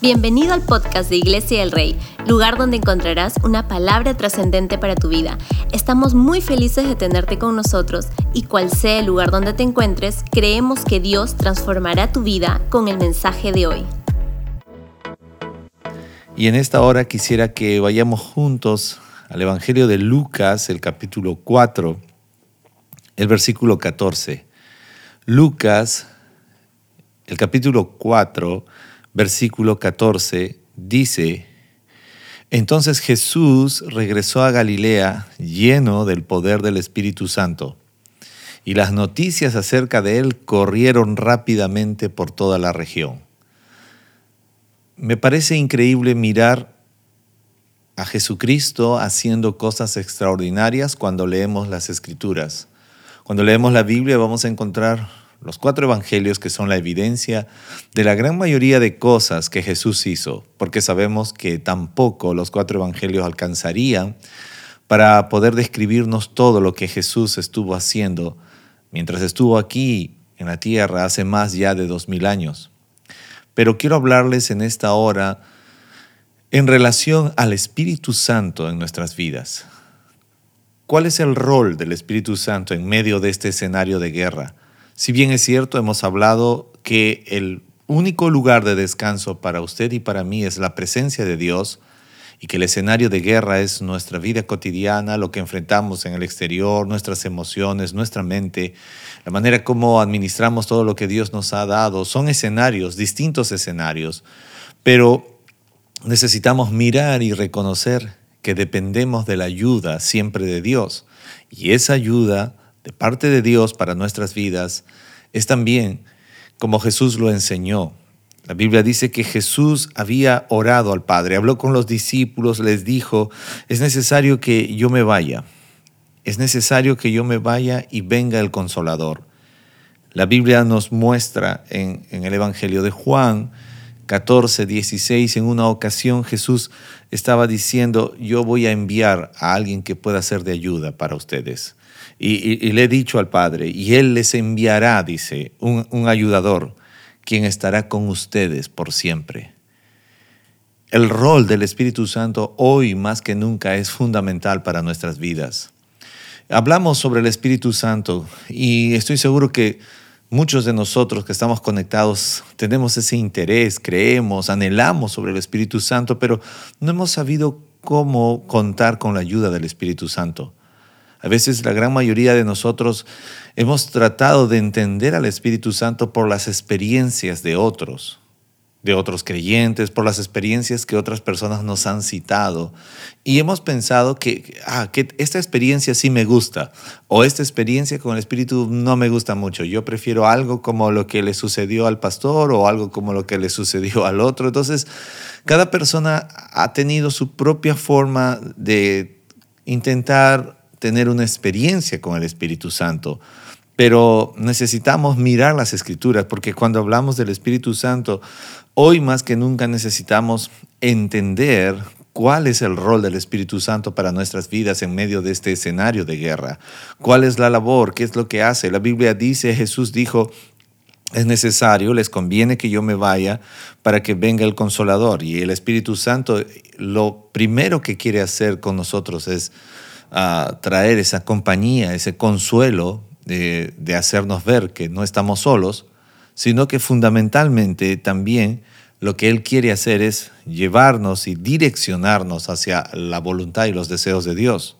Bienvenido al podcast de Iglesia del Rey, lugar donde encontrarás una palabra trascendente para tu vida. Estamos muy felices de tenerte con nosotros y cual sea el lugar donde te encuentres, creemos que Dios transformará tu vida con el mensaje de hoy. Y en esta hora quisiera que vayamos juntos al Evangelio de Lucas, el capítulo 4, el versículo 14. Lucas, el capítulo 4, versículo 14, dice, entonces Jesús regresó a Galilea lleno del poder del Espíritu Santo, y las noticias acerca de él corrieron rápidamente por toda la región. Me parece increíble mirar a Jesucristo haciendo cosas extraordinarias cuando leemos las escrituras. Cuando leemos la Biblia vamos a encontrar los cuatro evangelios que son la evidencia de la gran mayoría de cosas que Jesús hizo, porque sabemos que tampoco los cuatro evangelios alcanzarían para poder describirnos todo lo que Jesús estuvo haciendo mientras estuvo aquí en la tierra hace más ya de dos mil años. Pero quiero hablarles en esta hora en relación al Espíritu Santo en nuestras vidas. ¿Cuál es el rol del Espíritu Santo en medio de este escenario de guerra? Si bien es cierto, hemos hablado que el único lugar de descanso para usted y para mí es la presencia de Dios y que el escenario de guerra es nuestra vida cotidiana, lo que enfrentamos en el exterior, nuestras emociones, nuestra mente, la manera como administramos todo lo que Dios nos ha dado, son escenarios, distintos escenarios, pero necesitamos mirar y reconocer que dependemos de la ayuda siempre de Dios. Y esa ayuda de parte de Dios para nuestras vidas es también como Jesús lo enseñó. La Biblia dice que Jesús había orado al Padre, habló con los discípulos, les dijo, es necesario que yo me vaya, es necesario que yo me vaya y venga el consolador. La Biblia nos muestra en, en el Evangelio de Juan 14, 16, en una ocasión Jesús estaba diciendo, yo voy a enviar a alguien que pueda ser de ayuda para ustedes. Y, le he dicho al Padre, y Él les enviará, dice, un, ayudador, quien estará con ustedes por siempre. El rol del Espíritu Santo hoy más que nunca es fundamental para nuestras vidas. Hablamos sobre el Espíritu Santo y estoy seguro que muchos de nosotros que estamos conectados tenemos ese interés, creemos, anhelamos sobre el Espíritu Santo, pero no hemos sabido cómo contar con la ayuda del Espíritu Santo. A veces la gran mayoría de nosotros hemos tratado de entender al Espíritu Santo por las experiencias de otros, de otros creyentes, por las experiencias que otras personas nos han citado. Y hemos pensado que, ah, que esta experiencia sí me gusta, o esta experiencia con el Espíritu no me gusta mucho. Yo prefiero algo como lo que le sucedió al pastor o algo como lo que le sucedió al otro. Entonces, cada persona ha tenido su propia forma de intentar tener una experiencia con el Espíritu Santo, pero necesitamos mirar las escrituras, porque cuando hablamos del Espíritu Santo, hoy más que nunca necesitamos entender cuál es el rol del Espíritu Santo para nuestras vidas en medio de este escenario de guerra, cuál es la labor, qué es lo que hace. La Biblia dice, Jesús dijo, es necesario, les conviene que yo me vaya para que venga el consolador. Y el Espíritu Santo lo primero que quiere hacer con nosotros es a traer esa compañía, ese consuelo de, de hacernos ver que no estamos solos, sino que fundamentalmente también lo que Él quiere hacer es llevarnos y direccionarnos hacia la voluntad y los deseos de Dios.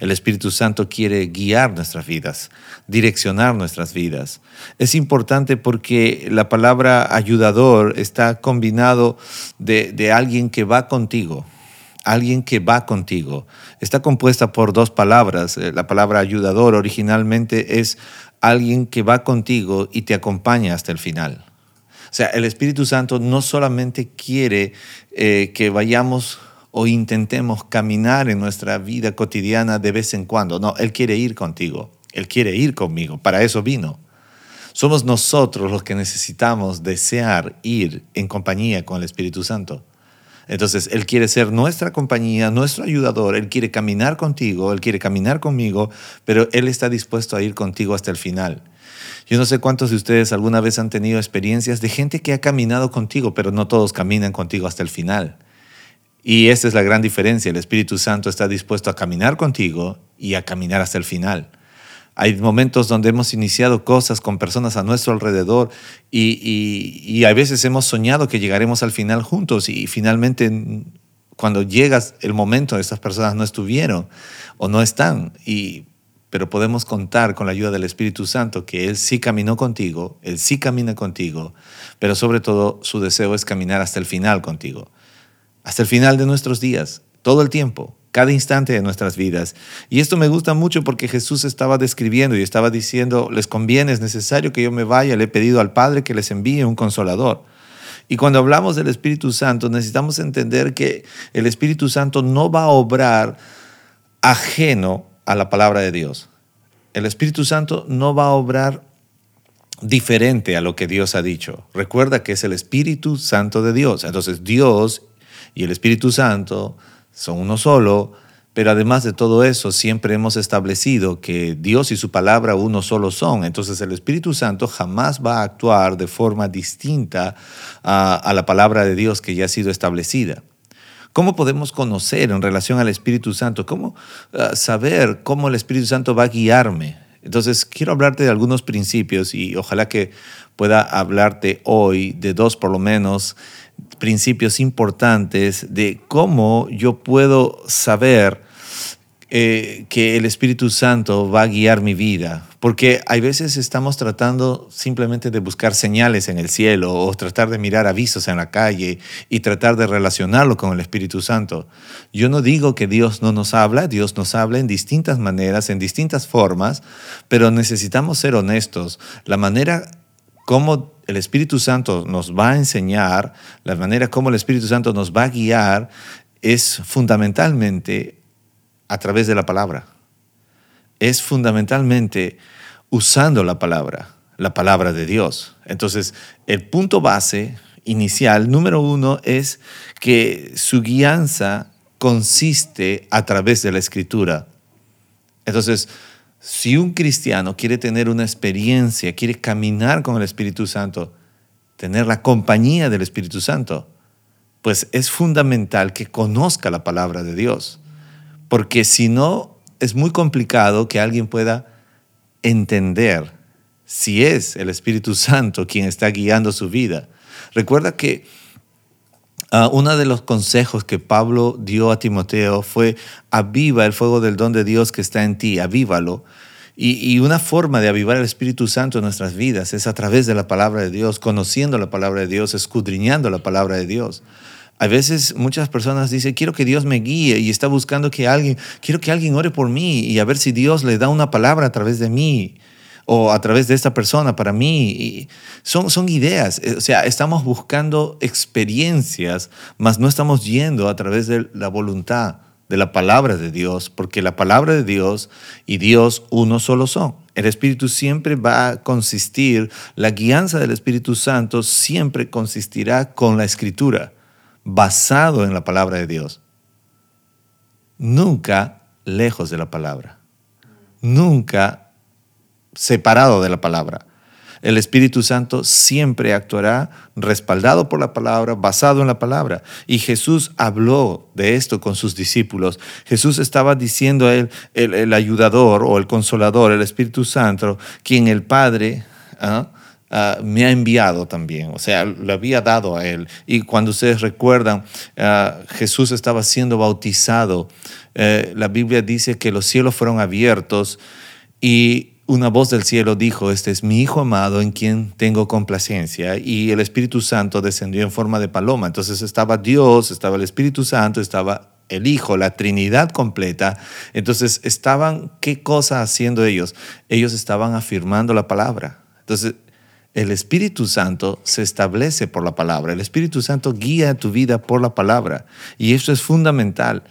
El Espíritu Santo quiere guiar nuestras vidas, direccionar nuestras vidas. Es importante porque la palabra ayudador está combinado de, de alguien que va contigo, alguien que va contigo. Está compuesta por dos palabras. Eh, la palabra ayudador originalmente es alguien que va contigo y te acompaña hasta el final. O sea, el Espíritu Santo no solamente quiere eh, que vayamos o intentemos caminar en nuestra vida cotidiana de vez en cuando. No, Él quiere ir contigo. Él quiere ir conmigo. Para eso vino. Somos nosotros los que necesitamos desear ir en compañía con el Espíritu Santo. Entonces, Él quiere ser nuestra compañía, nuestro ayudador, Él quiere caminar contigo, Él quiere caminar conmigo, pero Él está dispuesto a ir contigo hasta el final. Yo no sé cuántos de ustedes alguna vez han tenido experiencias de gente que ha caminado contigo, pero no todos caminan contigo hasta el final. Y esta es la gran diferencia. El Espíritu Santo está dispuesto a caminar contigo y a caminar hasta el final. Hay momentos donde hemos iniciado cosas con personas a nuestro alrededor y, y, a veces hemos soñado que llegaremos al final juntos y finalmente cuando llegas el momento, estas personas no estuvieron o no están. Y, pero podemos contar con la ayuda del Espíritu Santo que Él sí caminó contigo, Él sí camina contigo, pero sobre todo su deseo es caminar hasta el final contigo, hasta el final de nuestros días, todo el tiempo cada instante de nuestras vidas. Y esto me gusta mucho porque Jesús estaba describiendo y estaba diciendo, les conviene, es necesario que yo me vaya, le he pedido al Padre que les envíe un consolador. Y cuando hablamos del Espíritu Santo, necesitamos entender que el Espíritu Santo no va a obrar ajeno a la palabra de Dios. El Espíritu Santo no va a obrar diferente a lo que Dios ha dicho. Recuerda que es el Espíritu Santo de Dios. Entonces Dios y el Espíritu Santo son uno solo, pero además de todo eso, siempre hemos establecido que Dios y su palabra uno solo son. Entonces el Espíritu Santo jamás va a actuar de forma distinta a, la palabra de Dios que ya ha sido establecida. ¿Cómo podemos conocer en relación al Espíritu Santo? ¿Cómo ah, saber cómo el Espíritu Santo va a guiarme? Entonces, quiero hablarte de algunos principios y ojalá que pueda hablarte hoy de dos por lo menos principios importantes de cómo yo puedo saber eh, que el Espíritu Santo va a guiar mi vida. Porque hay veces estamos tratando simplemente de buscar señales en el cielo o tratar de mirar avisos en la calle y tratar de relacionarlo con el Espíritu Santo. Yo no digo que Dios no nos habla, Dios nos habla en distintas maneras, en distintas formas, pero necesitamos ser honestos. La manera como el Espíritu Santo nos va a enseñar, la manera como el Espíritu Santo nos va a guiar, es fundamentalmente a través de la palabra. Es fundamentalmente usando la palabra, la palabra de Dios. Entonces, el punto base inicial, número uno, es que su guianza consiste a través de la escritura. Entonces, si un cristiano quiere tener una experiencia, quiere caminar con el Espíritu Santo, tener la compañía del Espíritu Santo, pues es fundamental que conozca la palabra de Dios. Porque si no, es muy complicado que alguien pueda entender si es el Espíritu Santo quien está guiando su vida. Recuerda que uh, uno de los consejos que Pablo dio a Timoteo fue aviva el fuego del don de Dios que está en ti, avívalo. Y, y, una forma de avivar el Espíritu Santo en nuestras vidas es a través de la palabra de Dios, conociendo la palabra de Dios, escudriñando la palabra de Dios. A veces muchas personas dicen, quiero que Dios me guíe y está buscando que alguien, quiero que alguien ore por mí y a ver si Dios le da una palabra a través de mí o a través de esta persona para mí. Y son, son ideas, o sea, estamos buscando experiencias, mas no estamos yendo a través de la voluntad de la palabra de Dios, porque la palabra de Dios y Dios uno solo son. El Espíritu siempre va a consistir, la guianza del Espíritu Santo siempre consistirá con la escritura basado en la palabra de Dios. Nunca lejos de la palabra. Nunca separado de la palabra. El Espíritu Santo siempre actuará respaldado por la palabra, basado en la palabra. Y Jesús habló de esto con sus discípulos. Jesús estaba diciendo a él, el, ayudador o el consolador, el Espíritu Santo, quien el Padre... ¿ah? Ah, me ha enviado también, o sea, lo había dado a él. Y cuando ustedes recuerdan, ah, Jesús estaba siendo bautizado, eh, la Biblia dice que los cielos fueron abiertos y una voz del cielo dijo, este es mi Hijo amado en quien tengo complacencia, y el Espíritu Santo descendió en forma de paloma. Entonces estaba Dios, estaba el Espíritu Santo, estaba el Hijo, la Trinidad completa. Entonces estaban, ¿qué cosa haciendo ellos? Ellos estaban afirmando la palabra. Entonces el Espíritu Santo se establece por la palabra. El Espíritu Santo guía tu vida por la palabra. Y eso es fundamental.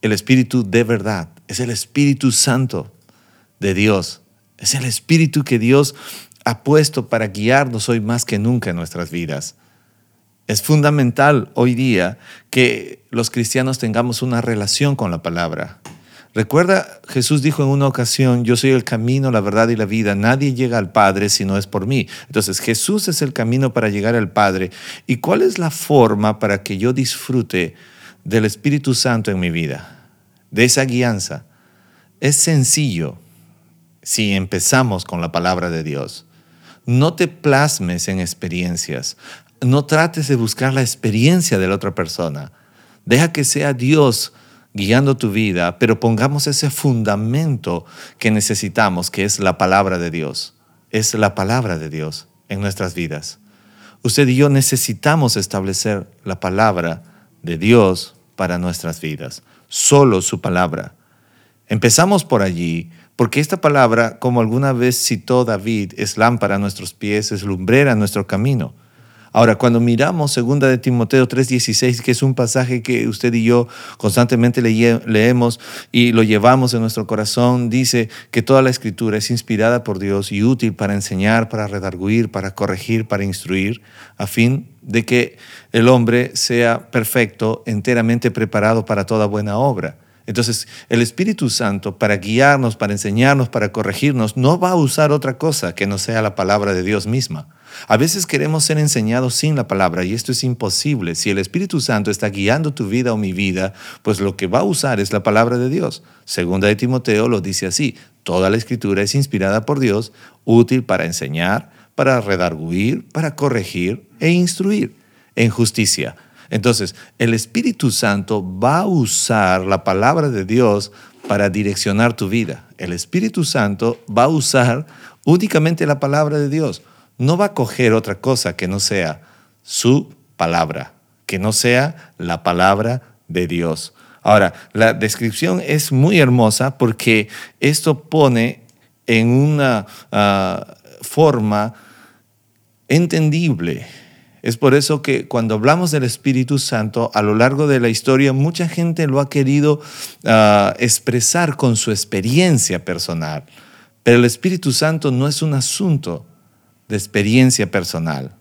El Espíritu de verdad es el Espíritu Santo de Dios. Es el Espíritu que Dios ha puesto para guiarnos hoy más que nunca en nuestras vidas. Es fundamental hoy día que los cristianos tengamos una relación con la palabra. Recuerda, Jesús dijo en una ocasión, yo soy el camino, la verdad y la vida, nadie llega al Padre si no es por mí. Entonces, Jesús es el camino para llegar al Padre. ¿Y cuál es la forma para que yo disfrute del Espíritu Santo en mi vida? De esa guianza. Es sencillo si empezamos con la palabra de Dios. No te plasmes en experiencias. No trates de buscar la experiencia de la otra persona. Deja que sea Dios guiando tu vida, pero pongamos ese fundamento que necesitamos, que es la palabra de Dios. Es la palabra de Dios en nuestras vidas. Usted y yo necesitamos establecer la palabra de Dios para nuestras vidas. Solo su palabra. Empezamos por allí, porque esta palabra, como alguna vez citó David, es lámpara a nuestros pies, es lumbrera a nuestro camino. Ahora, cuando miramos 2 de Timoteo 3:16, que es un pasaje que usted y yo constantemente leemos y lo llevamos en nuestro corazón, dice que toda la escritura es inspirada por Dios y útil para enseñar, para redarguir, para corregir, para instruir, a fin de que el hombre sea perfecto, enteramente preparado para toda buena obra. Entonces, el Espíritu Santo, para guiarnos, para enseñarnos, para corregirnos, no va a usar otra cosa que no sea la palabra de Dios misma. A veces queremos ser enseñados sin la palabra y esto es imposible. Si el Espíritu Santo está guiando tu vida o mi vida, pues lo que va a usar es la palabra de Dios. Segunda de Timoteo lo dice así, toda la escritura es inspirada por Dios, útil para enseñar, para redarguir, para corregir e instruir en justicia entonces, el Espíritu Santo va a usar la palabra de Dios para direccionar tu vida. El Espíritu Santo va a usar únicamente la palabra de Dios. No va a coger otra cosa que no sea su palabra, que no sea la palabra de Dios. Ahora, la descripción es muy hermosa porque esto pone en una ah, forma entendible es por eso que cuando hablamos del Espíritu Santo, a lo largo de la historia, mucha gente lo ha querido ah, expresar con su experiencia personal. Pero el Espíritu Santo no es un asunto de experiencia personal.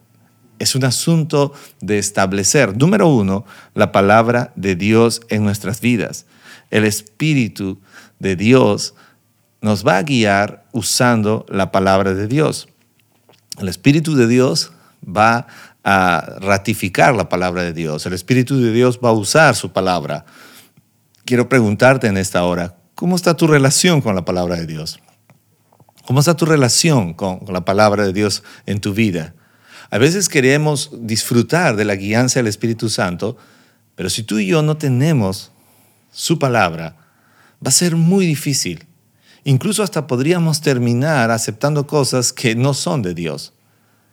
Es un asunto de establecer, número uno, la palabra de Dios en nuestras vidas. El Espíritu de Dios nos va a guiar usando la palabra de Dios. El Espíritu de Dios va a ratificar la palabra de Dios. El Espíritu de Dios va a usar su palabra. Quiero preguntarte en esta hora, ¿cómo está tu relación con la palabra de Dios? ¿Cómo está tu relación con, la palabra de Dios en tu vida? A veces queremos disfrutar de la guianza del Espíritu Santo, pero si tú y yo no tenemos su palabra, va a ser muy difícil. Incluso hasta podríamos terminar aceptando cosas que no son de Dios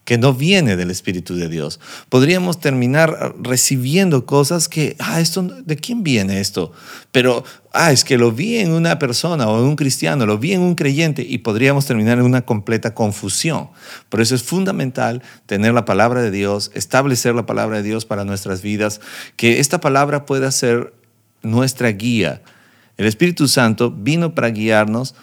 que no viene del Espíritu de Dios. Podríamos terminar recibiendo cosas que, ah, esto, ¿de quién viene esto? Pero, ah, es que lo vi en una persona o en un cristiano, lo vi en un creyente y podríamos terminar en una completa confusión. Por eso es fundamental tener la palabra de Dios, establecer la palabra de Dios para nuestras vidas, que esta palabra pueda ser nuestra guía. El Espíritu Santo vino para guiarnos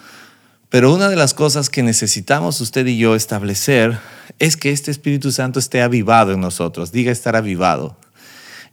pero una de las cosas que necesitamos usted y yo establecer es que este Espíritu Santo esté avivado en nosotros, diga estar avivado.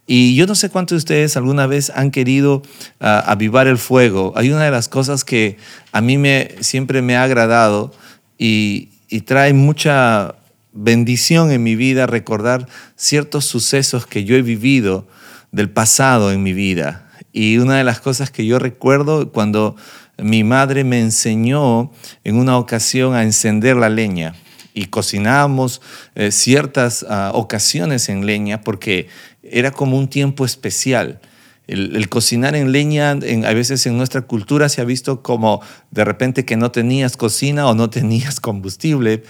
Y yo no sé cuántos de ustedes alguna vez han querido ah, avivar el fuego. Hay una de las cosas que a mí me, siempre me ha agradado y, y trae mucha bendición en mi vida recordar ciertos sucesos que yo he vivido del pasado en mi vida. Y una de las cosas que yo recuerdo cuando mi madre me enseñó en una ocasión a encender la leña y cocinábamos eh, ciertas ah, ocasiones en leña porque era como un tiempo especial. El, cocinar en leña, a veces en nuestra cultura se ha visto como de repente que no tenías cocina o no tenías combustible,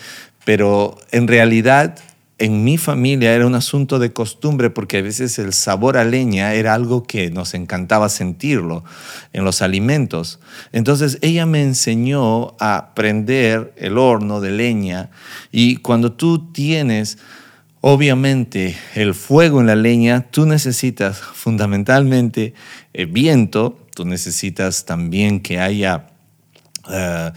pero en realidad en mi familia era un asunto de costumbre porque a veces el sabor a leña era algo que nos encantaba sentirlo en los alimentos. Entonces ella me enseñó a prender el horno de leña y cuando tú tienes obviamente el fuego en la leña, tú necesitas fundamentalmente el viento, tú necesitas también que haya... Eh,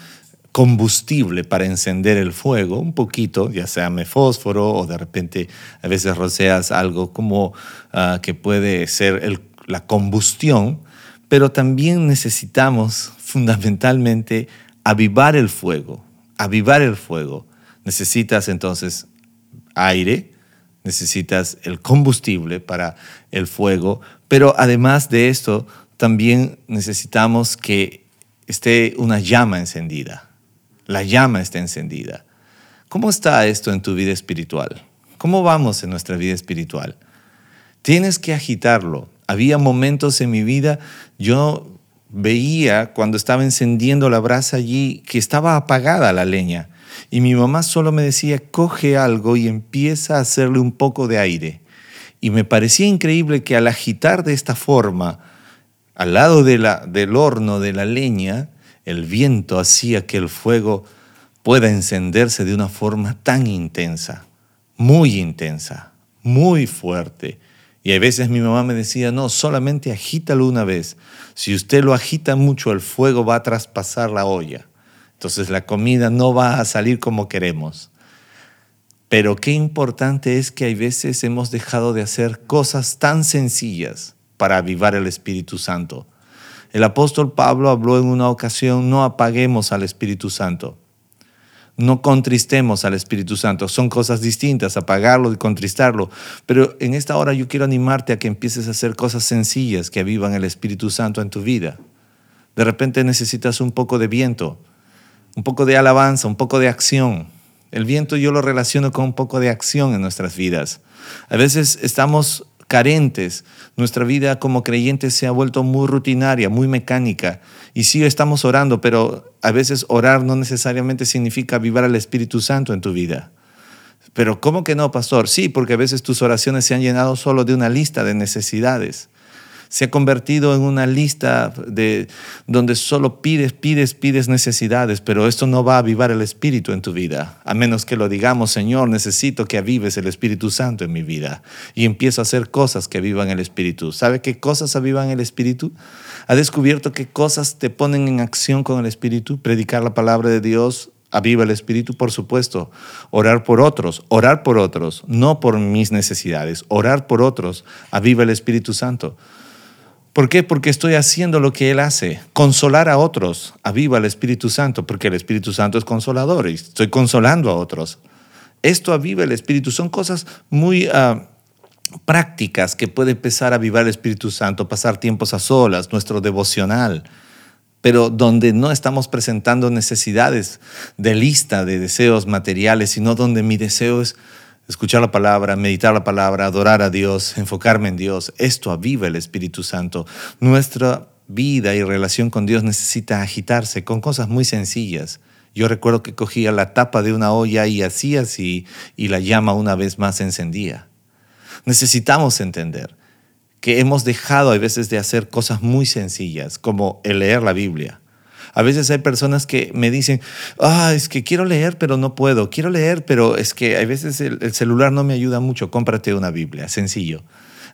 combustible para encender el fuego, un poquito, ya sea fósforo o de repente a veces roceas algo como ah, que puede ser la combustión, pero también necesitamos fundamentalmente avivar el fuego, avivar el fuego. Necesitas entonces aire, necesitas el combustible para el fuego, pero además de esto, también necesitamos que esté una llama encendida. La llama está encendida. ¿Cómo está esto en tu vida espiritual? ¿Cómo vamos en nuestra vida espiritual? Tienes que agitarlo. Había momentos en mi vida, yo veía cuando estaba encendiendo la brasa allí que estaba apagada la leña. Y mi mamá solo me decía, coge algo y empieza a hacerle un poco de aire. Y me parecía increíble que al agitar de esta forma, al lado de la, del horno de la leña, el viento hacía que el fuego pueda encenderse de una forma tan intensa, muy intensa, muy fuerte. Y a veces mi mamá me decía, no, solamente agítalo una vez. Si usted lo agita mucho, el fuego va a traspasar la olla. Entonces la comida no va a salir como queremos. Pero qué importante es que hay veces hemos dejado de hacer cosas tan sencillas para avivar el Espíritu Santo. El apóstol Pablo habló en una ocasión, no apaguemos al Espíritu Santo. No contristemos al Espíritu Santo. Son cosas distintas, apagarlo y contristarlo. Pero en esta hora yo quiero animarte a que empieces a hacer cosas sencillas que avivan el Espíritu Santo en tu vida. De repente necesitas un poco de viento, un poco de alabanza, un poco de acción. El viento yo lo relaciono con un poco de acción en nuestras vidas. A veces estamos carentes. Nuestra vida como creyentes se ha vuelto muy rutinaria, muy mecánica. Y sí estamos orando, pero a veces orar no necesariamente significa avivar al Espíritu Santo en tu vida. Pero ¿cómo que no, pastor? Sí, porque a veces tus oraciones se han llenado solo de una lista de necesidades se ha convertido en una lista de, donde solo pides, pides, pides necesidades, pero esto no va a avivar el Espíritu en tu vida, a menos que lo digamos, Señor, necesito que avives el Espíritu Santo en mi vida y empiezo a hacer cosas que avivan el Espíritu. ¿Sabe qué cosas avivan el Espíritu? ¿Ha descubierto qué cosas te ponen en acción con el Espíritu? Predicar la palabra de Dios, aviva el espíritu, por supuesto. Orar por otros, orar por otros, no por mis necesidades, orar por otros, aviva el Espíritu Santo. ¿Por qué? Porque estoy haciendo lo que Él hace. Consolar a otros. Aviva el Espíritu Santo, porque el Espíritu Santo es consolador y estoy consolando a otros. Esto aviva el Espíritu. Son cosas muy ah, prácticas que puede empezar a avivar el Espíritu Santo. Pasar tiempos a solas, nuestro devocional. Pero donde no estamos presentando necesidades de lista de deseos materiales, sino donde mi deseo es escuchar la palabra, meditar la palabra, adorar a Dios, enfocarme en Dios. Esto aviva el Espíritu Santo. Nuestra vida y relación con Dios necesita agitarse con cosas muy sencillas. Yo recuerdo que cogía la tapa de una olla y hacía así y la llama una vez más encendía. Necesitamos entender que hemos dejado a veces de hacer cosas muy sencillas como el leer la Biblia a veces hay personas que me dicen, ah, es que quiero leer, pero no puedo. Quiero leer, pero es que a veces el, el celular no me ayuda mucho. Cómprate una Biblia, sencillo.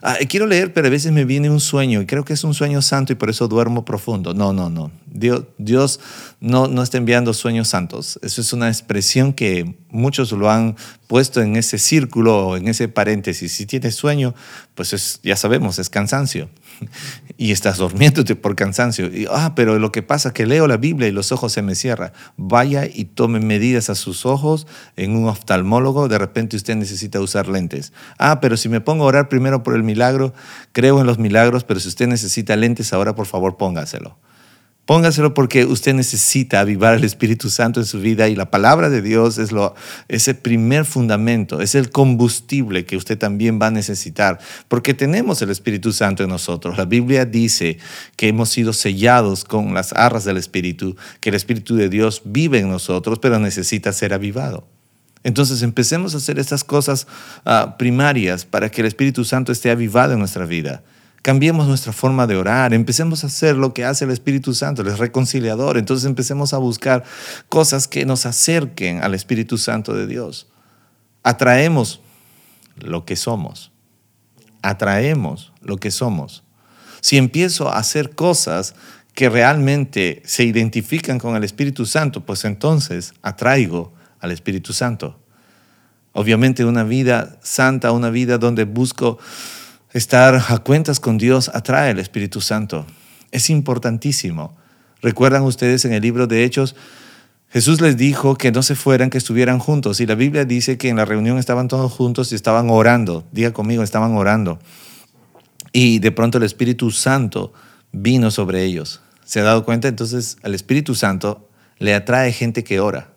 Ah, quiero leer, pero a veces me viene un sueño y creo que es un sueño santo y por eso duermo profundo. No, no, no. Dios, Dios no, no está enviando sueños santos. Eso es una expresión que muchos lo han puesto en ese círculo en ese paréntesis. Si tienes sueño, pues es, ya sabemos, es cansancio. Y estás durmiéndote por cansancio. Ah, pero lo que pasa es que leo la Biblia y los ojos se me cierran. Vaya y tome medidas a sus ojos en un oftalmólogo. De repente usted necesita usar lentes. Ah, pero si me pongo a orar primero por el milagro, creo en los milagros, pero si usted necesita lentes ahora, por favor, póngaselo. Póngaselo porque usted necesita avivar el Espíritu Santo en su vida y la palabra de Dios es lo, ese primer fundamento, es el combustible que usted también va a necesitar, porque tenemos el Espíritu Santo en nosotros. La Biblia dice que hemos sido sellados con las arras del Espíritu, que el Espíritu de Dios vive en nosotros, pero necesita ser avivado. Entonces empecemos a hacer estas cosas ah, primarias para que el Espíritu Santo esté avivado en nuestra vida. Cambiemos nuestra forma de orar, empecemos a hacer lo que hace el Espíritu Santo, el reconciliador. Entonces empecemos a buscar cosas que nos acerquen al Espíritu Santo de Dios. Atraemos lo que somos. Atraemos lo que somos. Si empiezo a hacer cosas que realmente se identifican con el Espíritu Santo, pues entonces atraigo al Espíritu Santo. Obviamente una vida santa, una vida donde busco Estar a cuentas con Dios atrae el Espíritu Santo. Es importantísimo. ¿Recuerdan ustedes en el libro de Hechos? Jesús les dijo que no se fueran, que estuvieran juntos. Y la Biblia dice que en la reunión estaban todos juntos y estaban orando. Diga conmigo, estaban orando. Y de pronto el Espíritu Santo vino sobre ellos. ¿Se ha dado cuenta? Entonces al Espíritu Santo le atrae gente que ora.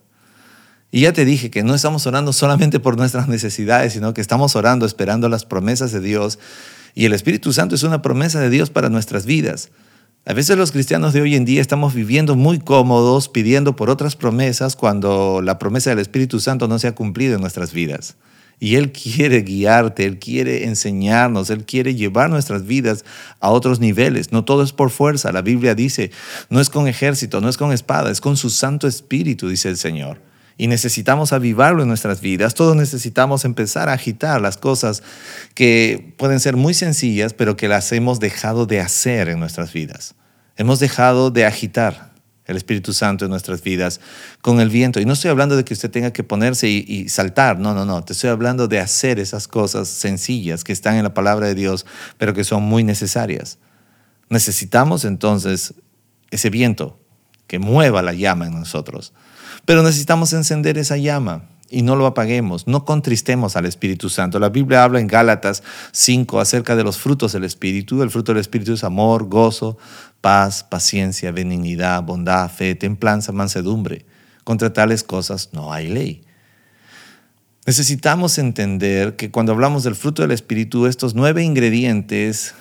Y ya te dije que no estamos orando solamente por nuestras necesidades, sino que estamos orando esperando las promesas de Dios. Y el Espíritu Santo es una promesa de Dios para nuestras vidas. A veces los cristianos de hoy en día estamos viviendo muy cómodos pidiendo por otras promesas cuando la promesa del Espíritu Santo no se ha cumplido en nuestras vidas. Y Él quiere guiarte, Él quiere enseñarnos, Él quiere llevar nuestras vidas a otros niveles. No todo es por fuerza. La Biblia dice, no es con ejército, no es con espada, es con su Santo Espíritu, dice el Señor. Y necesitamos avivarlo en nuestras vidas. Todos necesitamos empezar a agitar las cosas que pueden ser muy sencillas, pero que las hemos dejado de hacer en nuestras vidas. Hemos dejado de agitar el Espíritu Santo en nuestras vidas con el viento. Y no estoy hablando de que usted tenga que ponerse y, saltar, no, no, no. Te estoy hablando de hacer esas cosas sencillas que están en la palabra de Dios, pero que son muy necesarias. Necesitamos entonces ese viento que mueva la llama en nosotros. Pero necesitamos encender esa llama y no lo apaguemos, no contristemos al Espíritu Santo. La Biblia habla en Gálatas 5 acerca de los frutos del Espíritu. El fruto del Espíritu es amor, gozo, paz, paciencia, benignidad, bondad, fe, templanza, mansedumbre. Contra tales cosas no hay ley. Necesitamos entender que cuando hablamos del fruto del Espíritu, estos nueve ingredientes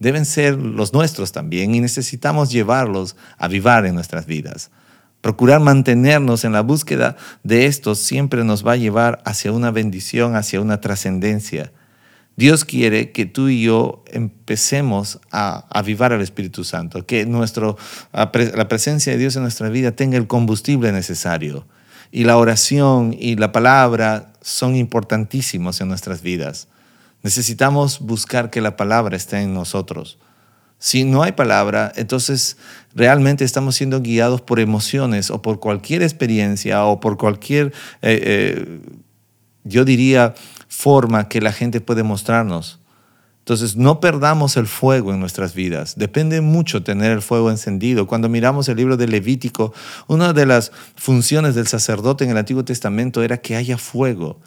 deben ser los nuestros también y necesitamos llevarlos a vivar en nuestras vidas. Procurar mantenernos en la búsqueda de estos siempre nos va a llevar hacia una bendición, hacia una trascendencia. Dios quiere que tú y yo empecemos a avivar al Espíritu Santo, que nuestro, la presencia de Dios en nuestra vida tenga el combustible necesario. Y la oración y la palabra son importantísimos en nuestras vidas. Necesitamos buscar que la palabra esté en nosotros. Si no hay palabra, entonces realmente estamos siendo guiados por emociones o por cualquier experiencia o por cualquier, eh, eh, yo diría, forma que la gente puede mostrarnos. Entonces, no perdamos el fuego en nuestras vidas. Depende mucho tener el fuego encendido. Cuando miramos el libro de Levítico, una de las funciones del sacerdote en el Antiguo Testamento era que haya fuego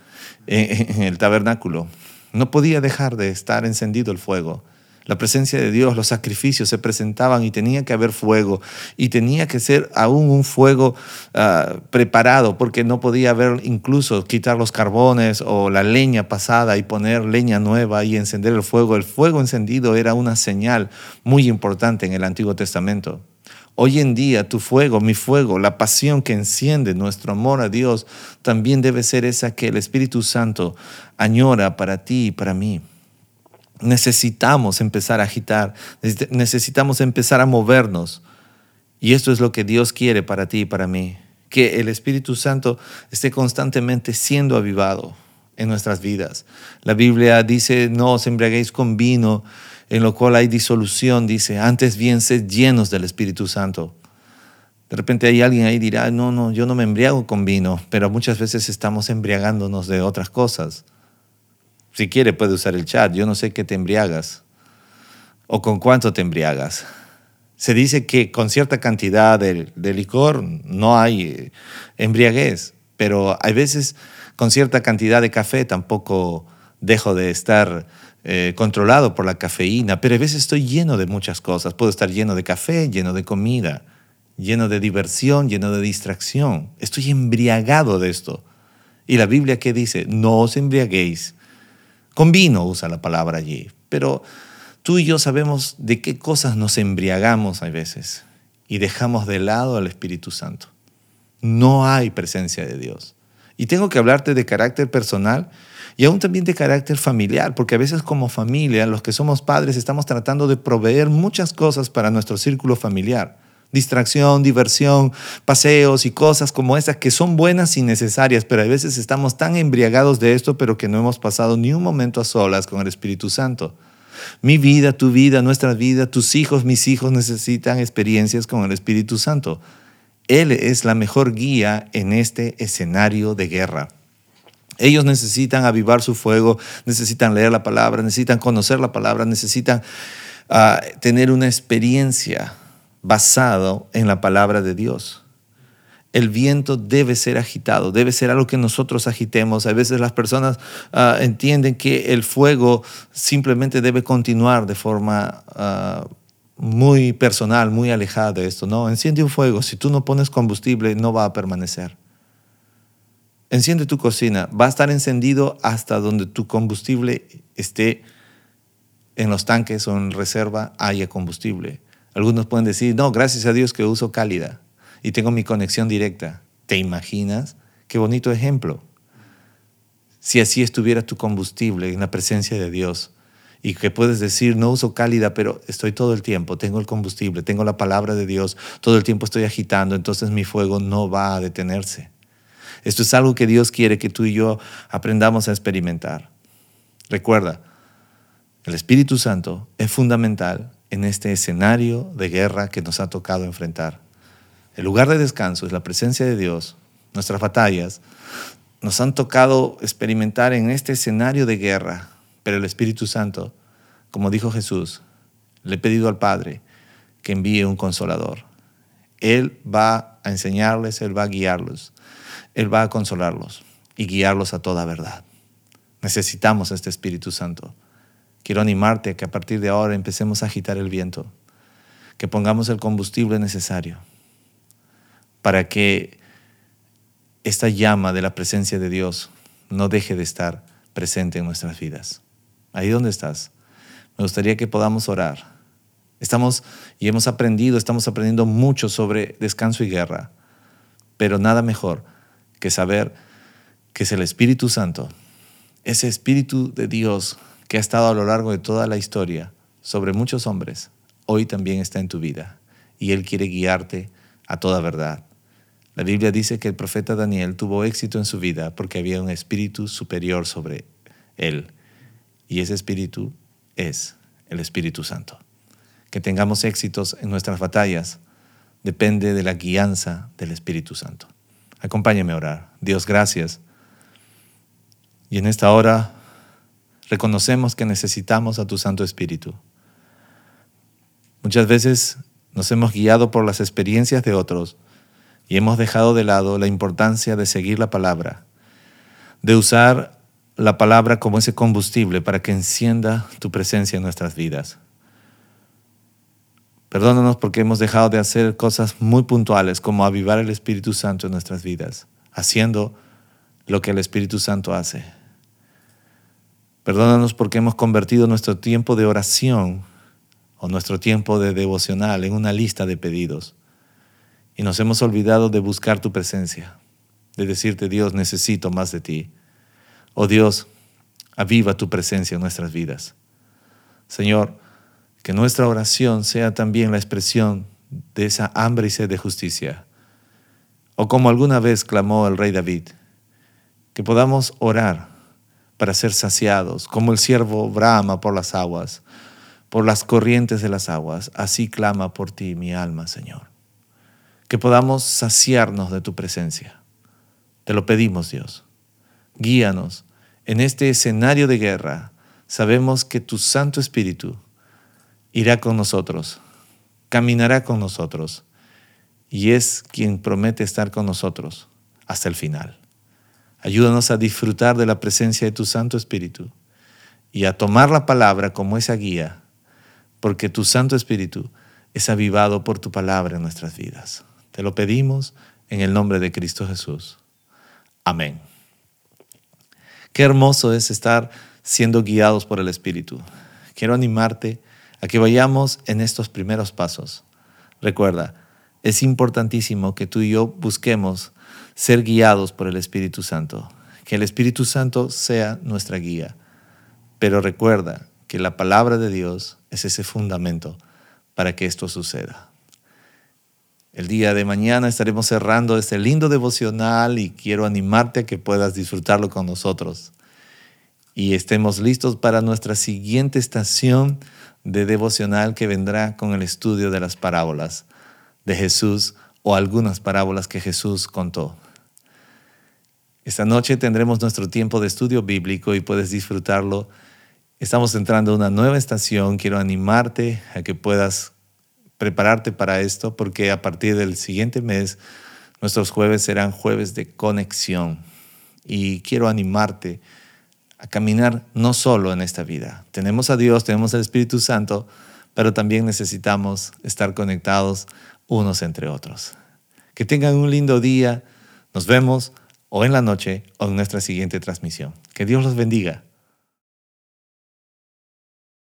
en el tabernáculo. No podía dejar de estar encendido el fuego la presencia de Dios, los sacrificios se presentaban y tenía que haber fuego y tenía que ser aún un fuego ah, preparado porque no podía haber incluso quitar los carbones o la leña pasada y poner leña nueva y encender el fuego. El fuego encendido era una señal muy importante en el Antiguo Testamento. Hoy en día tu fuego, mi fuego, la pasión que enciende nuestro amor a Dios, también debe ser esa que el Espíritu Santo añora para ti y para mí necesitamos empezar a agitar, necesitamos empezar a movernos. Y esto es lo que Dios quiere para ti y para mí, que el Espíritu Santo esté constantemente siendo avivado en nuestras vidas. La Biblia dice, no os embriaguéis con vino, en lo cual hay disolución, dice, antes bien sed llenos del Espíritu Santo. De repente hay alguien ahí dirá, no, no, yo no me embriago con vino, pero muchas veces estamos embriagándonos de otras cosas. Si quiere puede usar el chat. Yo no sé qué te embriagas o con cuánto te embriagas. Se dice que con cierta cantidad de, licor no hay eh, embriaguez, pero hay veces con cierta cantidad de café tampoco dejo de estar eh, controlado por la cafeína, pero a veces estoy lleno de muchas cosas. Puedo estar lleno de café, lleno de comida, lleno de diversión, lleno de distracción. Estoy embriagado de esto. Y la Biblia que dice, no os embriaguéis con vino usa la palabra allí, pero tú y yo sabemos de qué cosas nos embriagamos a veces y dejamos de lado al Espíritu Santo. No hay presencia de Dios. Y tengo que hablarte de carácter personal y aún también de carácter familiar, porque a veces como familia, los que somos padres, estamos tratando de proveer muchas cosas para nuestro círculo familiar distracción, diversión, paseos y cosas como esas que son buenas y necesarias, pero a veces estamos tan embriagados de esto, pero que no hemos pasado ni un momento a solas con el Espíritu Santo. Mi vida, tu vida, nuestra vida, tus hijos, mis hijos necesitan experiencias con el Espíritu Santo. Él es la mejor guía en este escenario de guerra. Ellos necesitan avivar su fuego, necesitan leer la palabra, necesitan conocer la palabra, necesitan a tener una experiencia basada en la palabra de Dios el viento debe ser agitado, debe ser algo que nosotros agitemos. A veces las personas ah, entienden que el fuego simplemente debe continuar de forma ah, muy personal, muy alejada de esto. No, enciende un fuego. Si tú no pones combustible, no va a permanecer. Enciende tu cocina. Va a estar encendido hasta donde tu combustible esté en los tanques o en reserva, haya combustible. Algunos pueden decir, no, gracias a Dios que uso cálida y tengo mi conexión directa. ¿Te imaginas? Qué bonito ejemplo. Si así estuviera tu combustible en la presencia de Dios y que puedes decir, no uso cálida, pero estoy todo el tiempo, tengo el combustible, tengo la palabra de Dios, todo el tiempo estoy agitando, entonces mi fuego no va a detenerse. Esto es algo que Dios quiere que tú y yo aprendamos a experimentar. Recuerda, el Espíritu Santo es fundamental en este escenario de guerra que nos ha tocado enfrentar. El lugar de descanso es la presencia de Dios. Nuestras batallas nos han tocado experimentar en este escenario de guerra, pero el Espíritu Santo, como dijo Jesús, le he pedido al Padre que envíe un consolador. Él va a enseñarles, Él va a guiarlos, Él va a consolarlos y guiarlos a toda verdad. Necesitamos este Espíritu Santo. Quiero animarte a que a partir de ahora empecemos a agitar el viento, que pongamos el combustible necesario para que esta llama de la presencia de Dios no deje de estar presente en nuestras vidas. Ahí donde estás, me gustaría que podamos orar. Estamos y hemos aprendido, estamos aprendiendo mucho sobre descanso y guerra, pero nada mejor que saber que es el Espíritu Santo, ese Espíritu de Dios que ha estado a lo largo de toda la historia sobre muchos hombres, hoy también está en tu vida y Él quiere guiarte a toda verdad. La Biblia dice que el profeta Daniel tuvo éxito en su vida porque había un espíritu superior sobre él. Y ese espíritu es el Espíritu Santo. Que tengamos éxitos en nuestras batallas depende de la guianza del Espíritu Santo. Acompáñame a orar. Dios, gracias. Y en esta hora reconocemos que necesitamos a tu Santo Espíritu. Muchas veces nos hemos guiado por las experiencias de otros y hemos dejado de lado la importancia de seguir la palabra, de usar la palabra como ese combustible para que encienda tu presencia en nuestras vidas. Perdónanos porque hemos dejado de hacer cosas muy puntuales como avivar el Espíritu Santo en nuestras vidas, haciendo lo que el Espíritu Santo hace. Perdónanos porque hemos convertido nuestro tiempo de oración o nuestro tiempo de devocional en una lista de pedidos. Y nos hemos olvidado de buscar tu presencia, de decirte, Dios, necesito más de ti. Oh Dios, aviva tu presencia en nuestras vidas. Señor, que nuestra oración sea también la expresión de esa hambre y sed de justicia. O como alguna vez clamó el rey David, que podamos orar para ser saciados, como el siervo brama por las aguas, por las corrientes de las aguas, así clama por ti mi alma, Señor que podamos saciarnos de tu presencia. Te lo pedimos, Dios. Guíanos en este escenario de guerra. Sabemos que tu Santo Espíritu irá con nosotros, caminará con nosotros y es quien promete estar con nosotros hasta el final. Ayúdanos a disfrutar de la presencia de tu Santo Espíritu y a tomar la palabra como esa guía, porque tu Santo Espíritu es avivado por tu palabra en nuestras vidas. Te lo pedimos en el nombre de Cristo Jesús. Amén. Qué hermoso es estar siendo guiados por el Espíritu. Quiero animarte a que vayamos en estos primeros pasos. Recuerda, es importantísimo que tú y yo busquemos ser guiados por el Espíritu Santo, que el Espíritu Santo sea nuestra guía. Pero recuerda que la palabra de Dios es ese fundamento para que esto suceda. El día de mañana estaremos cerrando este lindo devocional y quiero animarte a que puedas disfrutarlo con nosotros. Y estemos listos para nuestra siguiente estación de devocional que vendrá con el estudio de las parábolas de Jesús o algunas parábolas que Jesús contó. Esta noche tendremos nuestro tiempo de estudio bíblico y puedes disfrutarlo Estamos entrando a una nueva estación. Quiero animarte a que puedas prepararte para esto porque a partir del siguiente mes nuestros jueves serán jueves de conexión. Y quiero animarte a caminar no solo en esta vida. Tenemos a Dios, tenemos al Espíritu Santo, pero también necesitamos estar conectados unos entre otros. Que tengan un lindo día. Nos vemos o en la noche o en nuestra siguiente transmisión. Que Dios los bendiga.